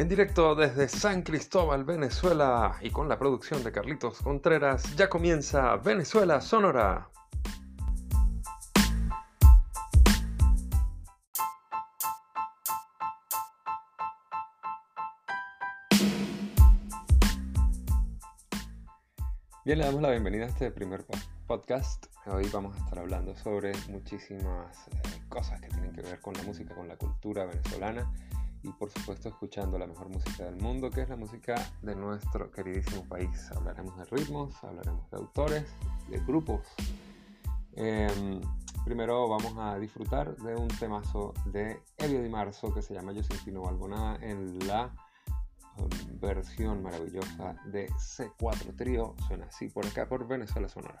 En directo desde San Cristóbal, Venezuela, y con la producción de Carlitos Contreras, ya comienza Venezuela Sonora. Bien, le damos la bienvenida a este primer podcast. Hoy vamos a estar hablando sobre muchísimas eh, cosas que tienen que ver con la música, con la cultura venezolana y por supuesto escuchando la mejor música del mundo, que es la música de nuestro queridísimo país. Hablaremos de ritmos, hablaremos de autores, de grupos. Em, primero vamos a disfrutar de un temazo de Elio Di Marzo que se llama Yo sin no valgo nada en la um, versión maravillosa de C4 Trío. Suena así por acá por Venezuela Sonora.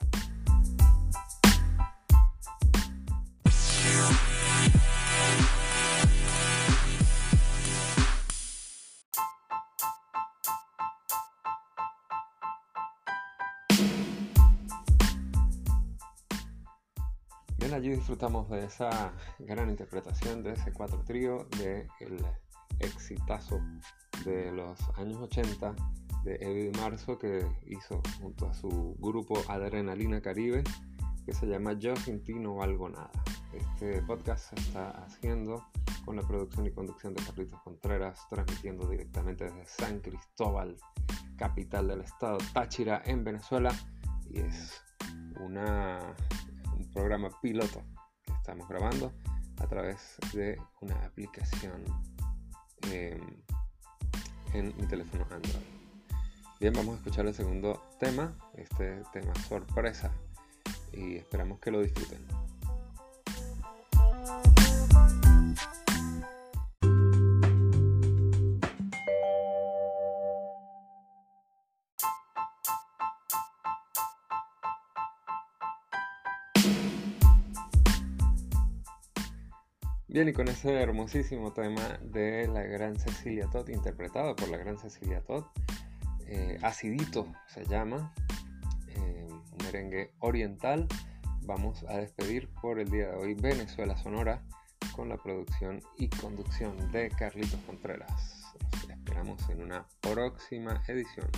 Allí disfrutamos de esa gran interpretación de ese cuatro trío, de el exitazo de los años 80 de Eddie Marzo que hizo junto a su grupo Adrenalina Caribe que se llama Yo sin ti no valgo nada. Este podcast se está haciendo con la producción y conducción de Carlitos Contreras, transmitiendo directamente desde San Cristóbal, capital del estado Táchira, en Venezuela. Y es una programa piloto que estamos grabando a través de una aplicación em, en mi teléfono Android. Bien, vamos a escuchar el segundo tema, este tema sorpresa, y esperamos que lo disfruten. Bien, y con ese hermosísimo tema de la gran Cecilia Todd, interpretado por la gran Cecilia Todd, eh, Acidito se llama, eh, un merengue oriental, vamos a despedir por el día de hoy Venezuela Sonora con la producción y conducción de Carlitos Contreras. Nos esperamos en una próxima edición.